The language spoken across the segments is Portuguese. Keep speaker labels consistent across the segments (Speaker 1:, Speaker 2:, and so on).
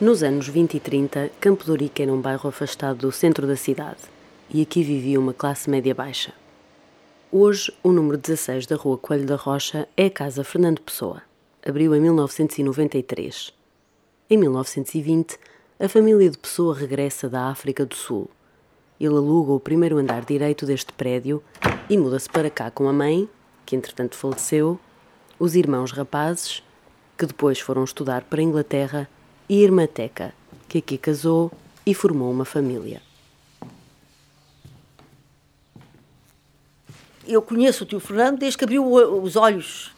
Speaker 1: Nos anos 20 e 30, Campo de Ourique era um bairro afastado do centro da cidade e aqui vivia uma classe média baixa. Hoje, o número 16 da Rua Coelho da Rocha é a Casa Fernando Pessoa. Abriu em 1993. Em 1920, a família de Pessoa regressa da África do Sul. Ele aluga o primeiro andar direito deste prédio e muda-se para cá com a mãe, que entretanto faleceu, os irmãos rapazes, que depois foram estudar para a Inglaterra, e irmã Teca, que aqui casou e formou uma família.
Speaker 2: Eu conheço o tio Fernando desde que abriu os olhos.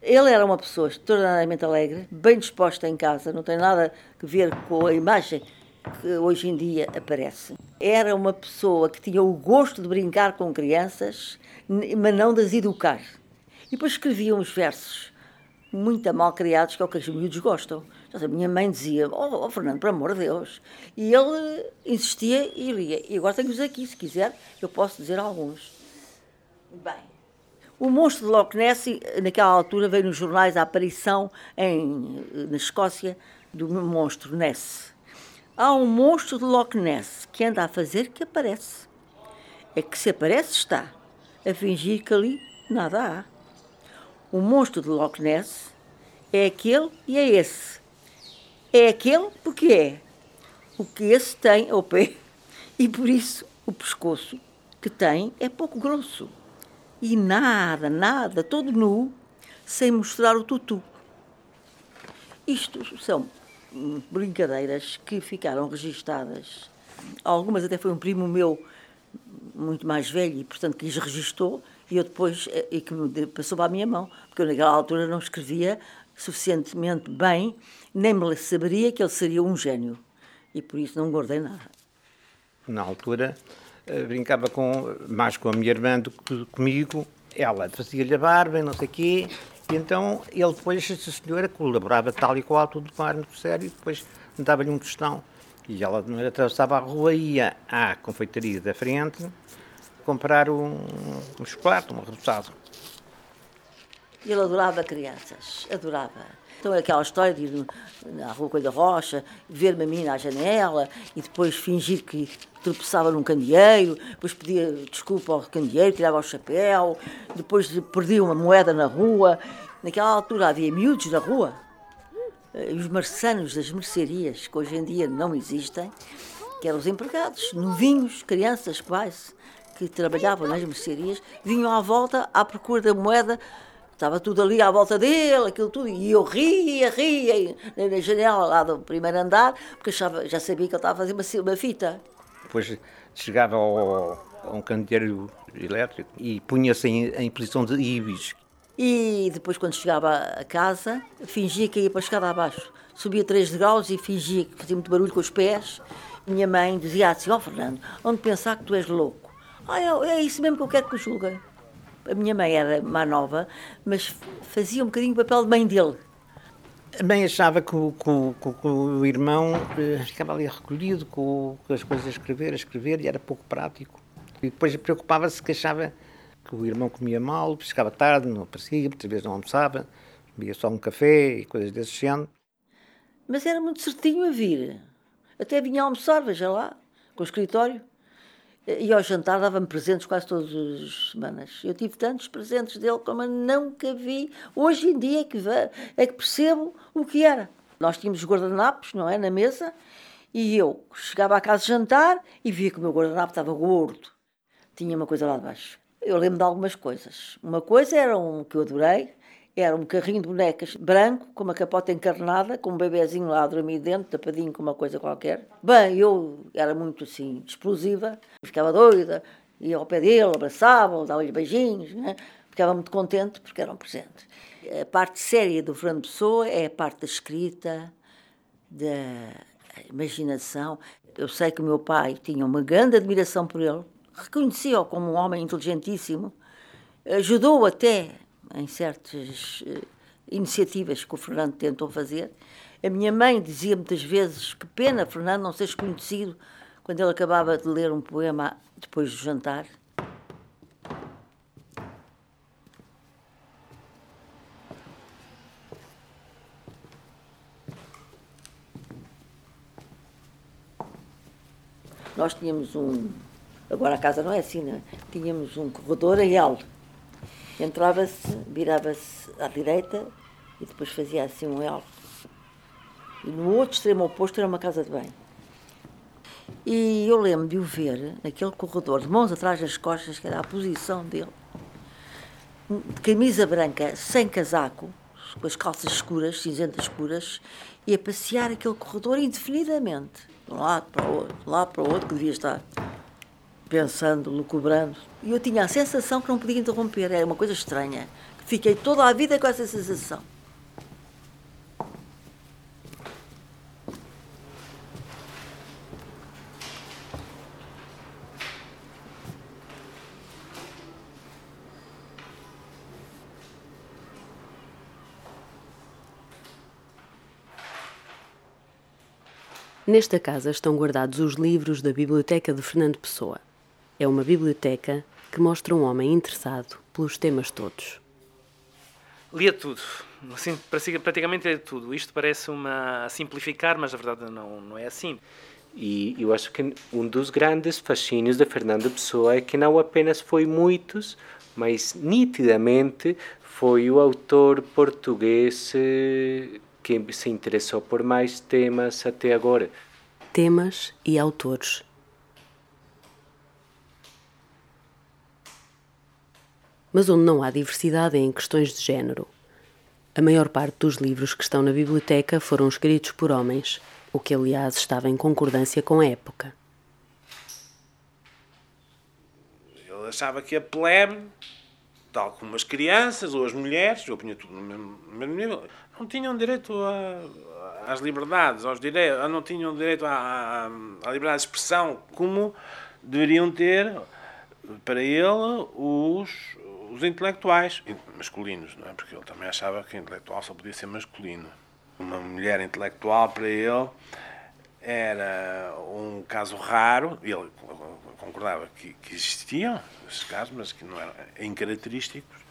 Speaker 2: Ele era uma pessoa extraordinariamente alegre, bem disposta em casa, não tem nada a ver com a imagem que hoje em dia aparece. Era uma pessoa que tinha o gosto de brincar com crianças, mas não de as educar. E depois escrevia uns versos muito mal criados, que é o que os miúdos gostam. A minha mãe dizia, oh, oh, Fernando, por amor de Deus. E ele insistia e lia. E agora tenho-os aqui, se quiser, eu posso dizer alguns. Bem, o monstro de Loch Ness, naquela altura, veio nos jornais a aparição em, na Escócia do monstro Ness. Há um monstro de Loch Ness que anda a fazer que aparece. É que se aparece, está. A fingir que ali nada há. O monstro de Loch Ness é aquele e é esse. É aquele porque é. O que esse tem é o pé. E por isso o pescoço que tem é pouco grosso. E nada, nada, todo nu, sem mostrar o tutu. Isto são brincadeiras que ficaram registadas. Algumas até foi um primo meu, muito mais velho, e portanto que lhes registou, e eu depois, eh, e que passou para a minha mão, porque eu naquela altura não escrevia suficientemente bem, nem me saberia que ele seria um gênio. E por isso não guardei nada.
Speaker 3: Na altura, eh, brincava com, mais com a minha irmã do que comigo. Ela fazia-lhe a barba não sei o quê. E então ele depois, essa senhora, colaborava tal e qual, tudo ar muito sério, e depois dava-lhe um tostão. E ela atravessava a rua ia à confeitaria da frente comprar um, um chocolate, um reboçado.
Speaker 2: Ele adorava crianças, adorava. Então, aquela história de ir na Rua Coelho da Rocha, ver uma menina à janela e depois fingir que tropeçava num candeeiro, depois pedia desculpa ao candeeiro, tirava o chapéu, depois perdia uma moeda na rua. Naquela altura havia miúdos na rua, eh, os marçanos das mercearias, que hoje em dia não existem, que eram os empregados, novinhos, crianças quase, que trabalhavam nas mercearias, vinham à volta à procura da moeda, estava tudo ali à volta dele, aquilo tudo, e eu ria, ria na janela lá do primeiro andar, porque achava, já sabia que ele estava a fazer uma, uma fita.
Speaker 3: Depois chegava ao, a um candeeiro elétrico e punha-se em, em posição de ibis.
Speaker 2: E depois, quando chegava a casa, fingia que ia para a escada abaixo. Subia três degraus e fingia que fazia muito barulho com os pés. Minha mãe dizia assim: Ó oh, Fernando, onde pensar que tu és louco? Ah, é, é isso mesmo que eu quero que o julguem. A minha mãe era mais nova, mas fazia um bocadinho o papel de mãe dele.
Speaker 3: A mãe achava que o, que, que o, irmão eh, ficava ali recolhido com, com, as coisas a escrever, a escrever, e era pouco prático. E depois preocupava-se que achava que o irmão comia mal, chegava tarde, não aparecia, muitas vezes não almoçava, bebia só um café e coisas desse género.
Speaker 2: Mas era muito certinho a vir. Até vinha almoçar, veja lá, com o escritório. E ao jantar dava-me presentes quase todas as semanas. Eu tive tantos presentes dele como eu nunca vi. Hoje em dia é que, é que percebo o que era. Nós tínhamos guardanapos, não é, na mesa, e eu chegava à casa de jantar e via que o meu guardanapo estava gordo. Tinha uma coisa lá de baixo. Eu lembro de algumas coisas. Uma coisa era um que eu adorei, era um carrinho de bonecas branco, com uma capota encarnada, com um bebezinho lá a dormir dentro, tapadinho com uma coisa qualquer. Bem, eu era muito assim, explosiva, ficava doida, ia ao pé dele, abraçava, dava-lhe beijinhos, né? ficava muito contente porque era um presente. A parte séria do Fernando Pessoa é a parte da escrita, da imaginação. Eu sei que o meu pai tinha uma grande admiração por ele, reconhecia-o como um homem inteligentíssimo, ajudou até em certas eh, iniciativas que o Fernando tentou fazer. A minha mãe dizia muitas vezes que pena, Fernando, não seres conhecido, quando ele acabava de ler um poema depois do jantar. Nós tínhamos um. Agora a casa não é assim, não? É? Tínhamos um corredor a L Entrava-se, virava-se à direita e depois fazia assim um L. E no outro extremo oposto era uma casa de banho. E eu lembro de o ver naquele corredor, de mãos atrás das costas, que era a posição dele, de camisa branca, sem casaco, com as calças escuras, cinzentas escuras, e a passear aquele corredor indefinidamente, de um lado para o outro, de um lado para o outro, que devia estar pensando, lucubrando. E eu tinha a sensação que não podia interromper, era uma coisa estranha. Fiquei toda a vida com essa sensação.
Speaker 1: Nesta casa estão guardados os livros da Biblioteca de Fernando Pessoa. É uma biblioteca que mostra um homem interessado pelos temas todos.
Speaker 4: Lia tudo, assim, praticamente lia tudo. Isto parece uma simplificar, mas na verdade não, não é assim.
Speaker 5: E eu acho que um dos grandes fascínios de Fernando Pessoa é que não apenas foi muitos, mas nitidamente foi o autor português eh, que se interessou por mais temas até agora.
Speaker 1: Temas e autores. Mas onde não há diversidade em questões de género. A maior parte dos livros que estão na biblioteca foram escritos por homens, o que aliás estava em concordância com a época.
Speaker 6: Ele achava que a plebe, tal como as crianças ou as mulheres, eu punha tudo no mesmo, no mesmo nível, não tinham direito a, às liberdades, aos direitos, não tinham direito à, à, à liberdade de expressão como deveriam ter para ele os, os intelectuais masculinos, não é? Porque ele também achava que intelectual só podia ser masculino. Uma mulher intelectual para ele era um caso raro, ele concordava que, que existiam esses casos, mas que não eram incaracterísticos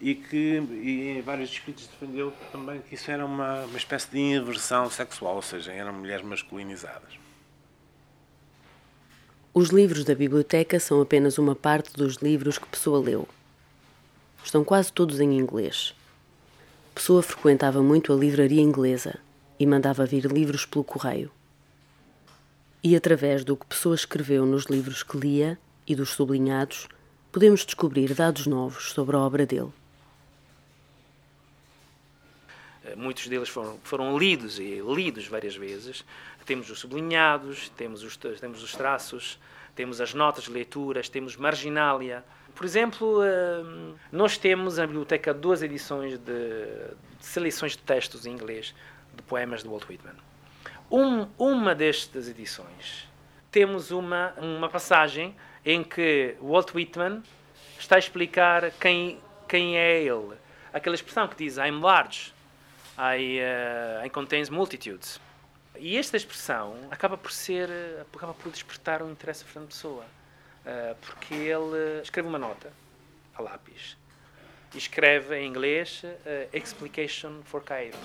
Speaker 6: e que e em vários escritos defendeu também que isso era uma, uma espécie de inversão sexual, ou seja, eram mulheres masculinizadas.
Speaker 1: Os livros da biblioteca são apenas uma parte dos livros que Pessoa leu. Estão quase todos em inglês. Pessoa frequentava muito a livraria inglesa e mandava vir livros pelo correio. E através do que Pessoa escreveu nos livros que lia e dos sublinhados, podemos descobrir dados novos sobre a obra dele.
Speaker 4: Muitos deles foram, foram lidos e lidos várias vezes. Temos os sublinhados, temos os, temos os traços, temos as notas de leituras, temos marginália. Por exemplo, eh, nós temos na biblioteca duas edições de, de seleções de textos em inglês de poemas de Walt Whitman. Um, uma destas edições temos uma, uma passagem em que Walt Whitman está a explicar quem, quem é ele. Aquela expressão que diz I'm large, I, uh, I contains multitudes. E esta expressão acaba por ser, acaba por despertar um interesse a Fernando Pessoa, uh, porque ele escreve uma nota a lápis e escreve em inglês uh, Explication for Cairo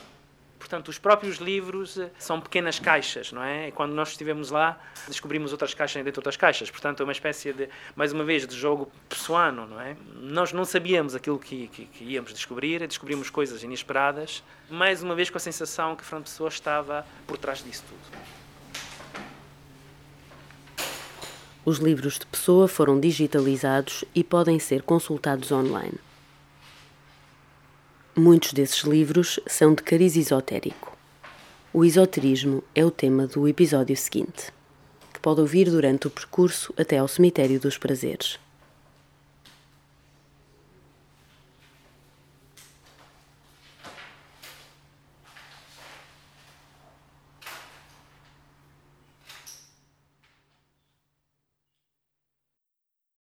Speaker 4: Portanto, os próprios livros eh, são pequenas caixas, não é? E quando nós estivemos lá, descobrimos outras caixas dentro de outras caixas. Portanto, é uma espécie de, mais uma vez, de jogo pessoano, não é? Nós não sabíamos aquilo que, que, que íamos descobrir, descobrimos coisas inesperadas, mais uma vez com a sensação que Fernando Pessoa estava por trás disso tudo.
Speaker 1: Os livros de Pessoa foram digitalizados e podem ser consultados online. Muitos desses livros são de cariz esotérico. O esoterismo é o tema do episódio seguinte, que pode ouvir durante o percurso até ao Cemitério dos Prazeres.